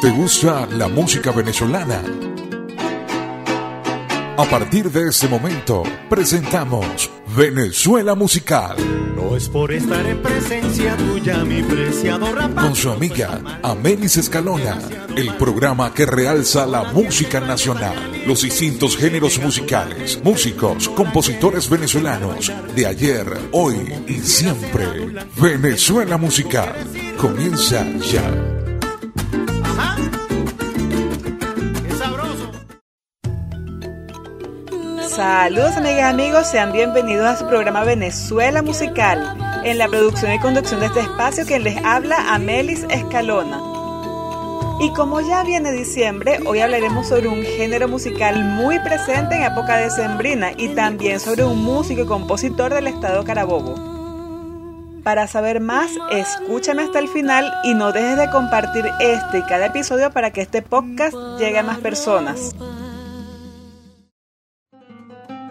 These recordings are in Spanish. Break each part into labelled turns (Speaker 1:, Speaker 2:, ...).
Speaker 1: ¿Te gusta la música venezolana? A partir de este momento, presentamos Venezuela Musical.
Speaker 2: No es por estar en presencia tuya, mi preciado
Speaker 1: Con su amiga Amelis Escalona, el programa que realza la música nacional, los distintos géneros musicales, músicos, compositores venezolanos de ayer, hoy y siempre. Venezuela Musical comienza ya.
Speaker 3: Saludos amigas y amigos, sean bienvenidos a su programa Venezuela Musical. En la producción y conducción de este espacio quien les habla Amelis Escalona. Y como ya viene diciembre, hoy hablaremos sobre un género musical muy presente en época decembrina y también sobre un músico y compositor del estado Carabobo. Para saber más, escúchame hasta el final y no dejes de compartir este y cada episodio para que este podcast llegue a más personas.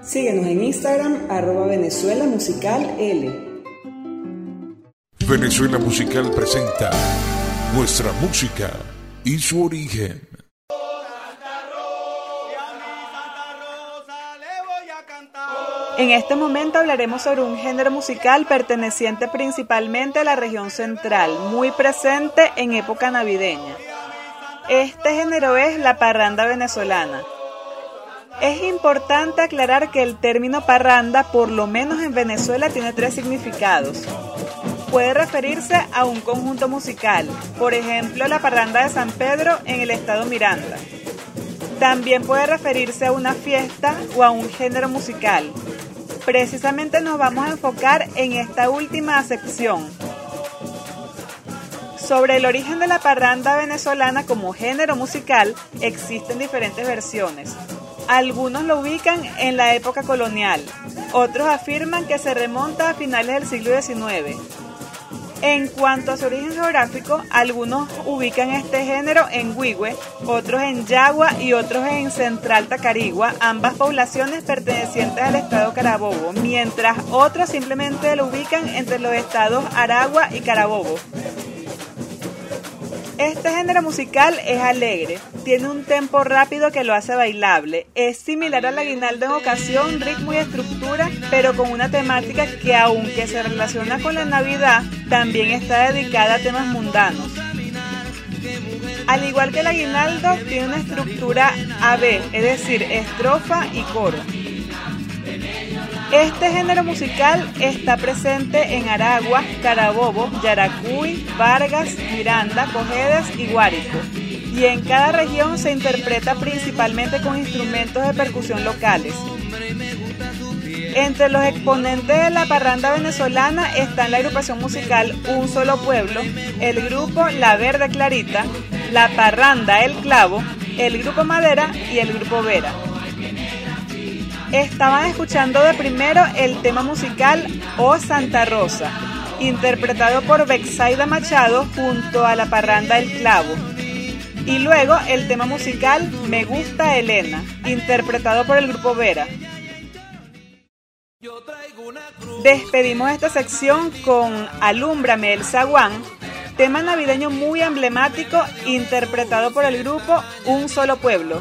Speaker 3: Síguenos en Instagram, arroba Venezuela Musical L.
Speaker 1: Venezuela Musical presenta nuestra música y su origen.
Speaker 3: En este momento hablaremos sobre un género musical perteneciente principalmente a la región central, muy presente en época navideña. Este género es la parranda venezolana. Es importante aclarar que el término parranda, por lo menos en Venezuela, tiene tres significados. Puede referirse a un conjunto musical, por ejemplo la parranda de San Pedro en el estado Miranda. También puede referirse a una fiesta o a un género musical. Precisamente nos vamos a enfocar en esta última sección. Sobre el origen de la parranda venezolana como género musical existen diferentes versiones. Algunos lo ubican en la época colonial, otros afirman que se remonta a finales del siglo XIX. En cuanto a su origen geográfico, algunos ubican este género en Huigüe, otros en Yagua y otros en Central Tacarigua, ambas poblaciones pertenecientes al estado Carabobo, mientras otros simplemente lo ubican entre los estados Aragua y Carabobo. Este género musical es alegre, tiene un tempo rápido que lo hace bailable, es similar al aguinaldo en ocasión, ritmo y estructura, pero con una temática que aunque se relaciona con la Navidad, también está dedicada a temas mundanos. Al igual que el aguinaldo, tiene una estructura AB, es decir, estrofa y coro. Este género musical está presente en Aragua, Carabobo, Yaracuy, Vargas, Miranda, Cojedes y Guárico. Y en cada región se interpreta principalmente con instrumentos de percusión locales. Entre los exponentes de la parranda venezolana están la agrupación musical Un Solo Pueblo, el grupo La Verde Clarita, la parranda El Clavo, el grupo Madera y el grupo Vera. Estaban escuchando de primero el tema musical O Santa Rosa, interpretado por Bexaida Machado junto a la parranda El Clavo. Y luego el tema musical Me Gusta Elena, interpretado por el grupo Vera. Despedimos esta sección con Alúmbrame el Zaguán, tema navideño muy emblemático interpretado por el grupo Un Solo Pueblo.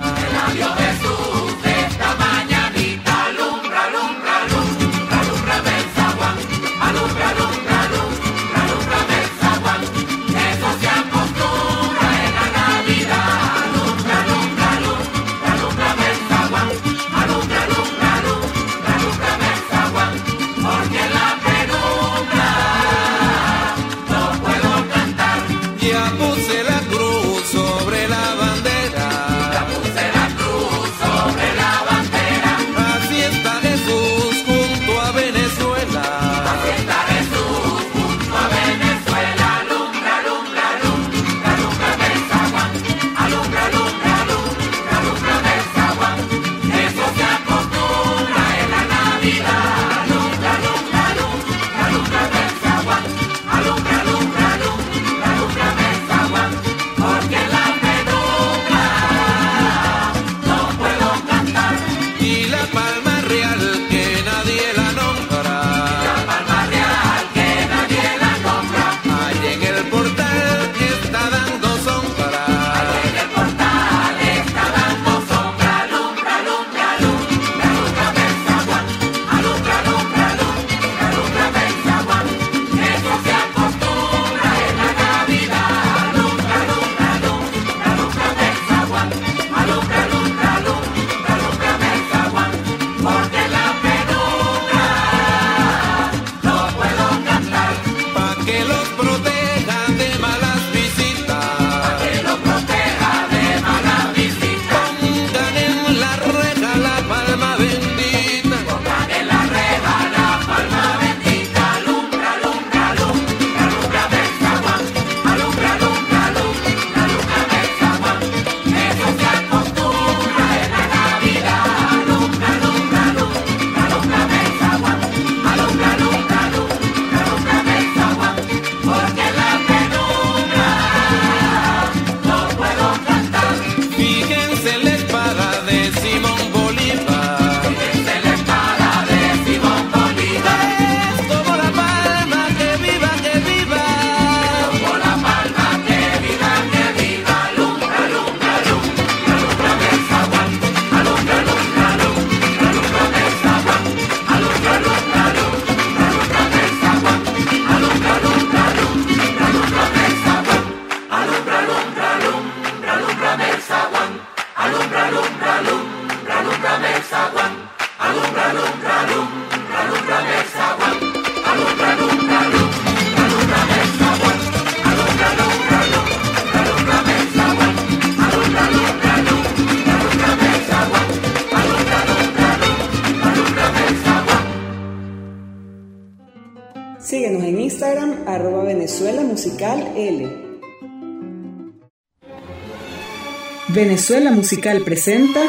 Speaker 3: Arroba Venezuela Musical L. Venezuela Musical presenta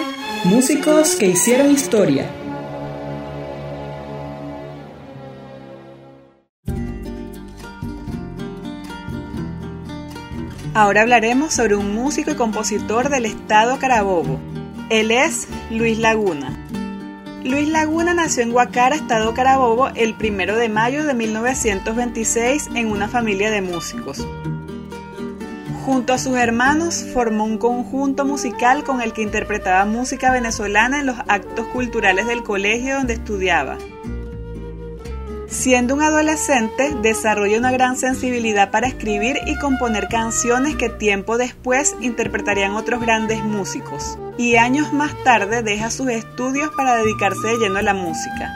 Speaker 3: Músicos que hicieron historia. Ahora hablaremos sobre un músico y compositor del estado Carabobo. Él es Luis Laguna. Luis Laguna nació en Guacara, estado Carabobo, el 1 de mayo de 1926 en una familia de músicos. Junto a sus hermanos formó un conjunto musical con el que interpretaba música venezolana en los actos culturales del colegio donde estudiaba. Siendo un adolescente, desarrolla una gran sensibilidad para escribir y componer canciones que tiempo después interpretarían otros grandes músicos, y años más tarde deja sus estudios para dedicarse de lleno a la música.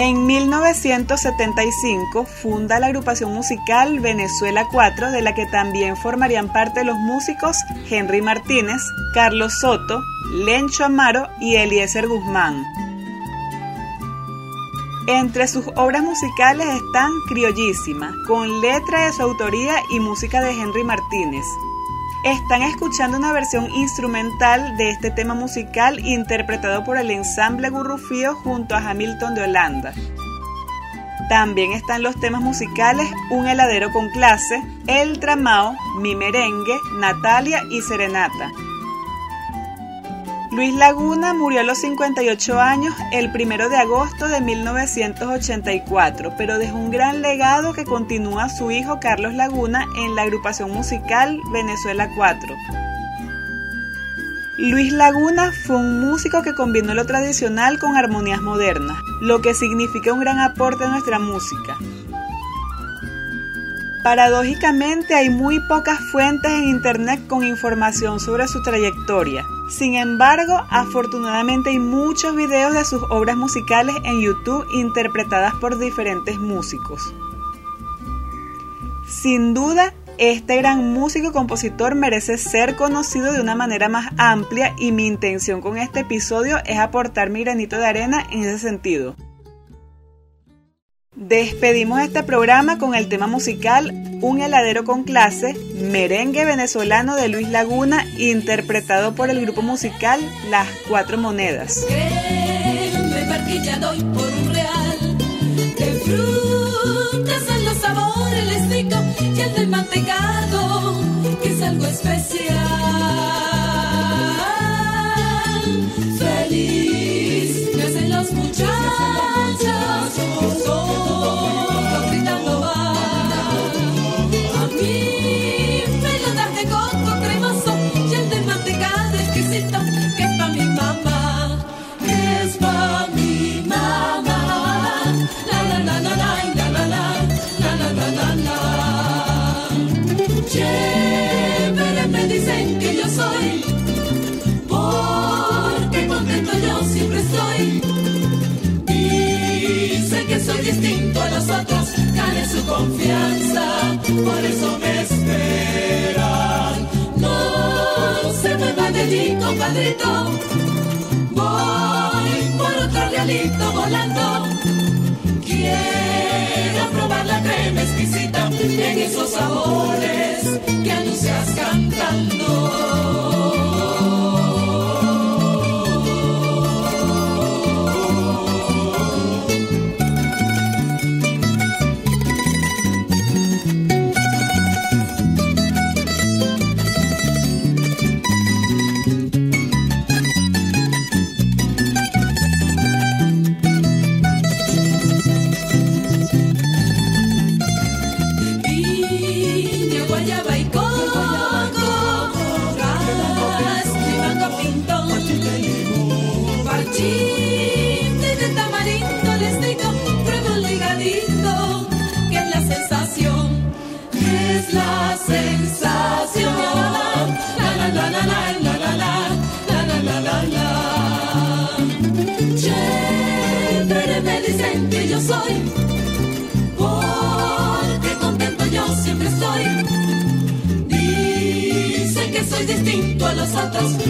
Speaker 3: En 1975 funda la agrupación musical Venezuela 4, de la que también formarían parte los músicos Henry Martínez, Carlos Soto, Lencho Amaro y Eliezer Guzmán. Entre sus obras musicales están Criollísima, con letra de su autoría y música de Henry Martínez. Están escuchando una versión instrumental de este tema musical interpretado por el ensamble Gurrufío junto a Hamilton de Holanda. También están los temas musicales Un heladero con clase, El tramao, Mi merengue, Natalia y Serenata. Luis Laguna murió a los 58 años el 1 de agosto de 1984, pero dejó un gran legado que continúa su hijo Carlos Laguna en la agrupación musical Venezuela 4. Luis Laguna fue un músico que combinó lo tradicional con armonías modernas, lo que significa un gran aporte a nuestra música. Paradójicamente hay muy pocas fuentes en Internet con información sobre su trayectoria. Sin embargo, afortunadamente hay muchos videos de sus obras musicales en YouTube interpretadas por diferentes músicos. Sin duda, este gran músico y compositor merece ser conocido de una manera más amplia y mi intención con este episodio es aportar mi granito de arena en ese sentido. Despedimos este programa con el tema musical Un heladero con clase, merengue venezolano de Luis Laguna, interpretado por el grupo musical Las Cuatro Monedas. Confianza, por eso me esperan. No se me va de allí, compadrito. Voy por otro realito volando. Quiero probar la crema exquisita en esos sabores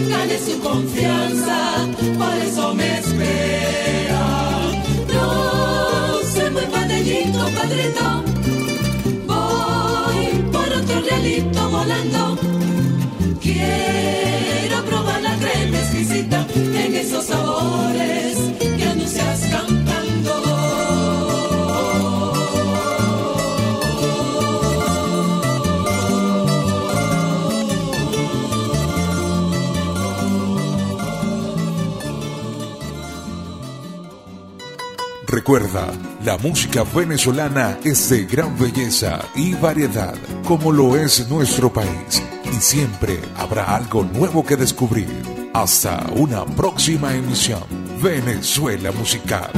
Speaker 3: gane su confianza, por eso me espera.
Speaker 1: Recuerda, la música venezolana es de gran belleza y variedad, como lo es nuestro país, y siempre habrá algo nuevo que descubrir. Hasta una próxima emisión, Venezuela Musical.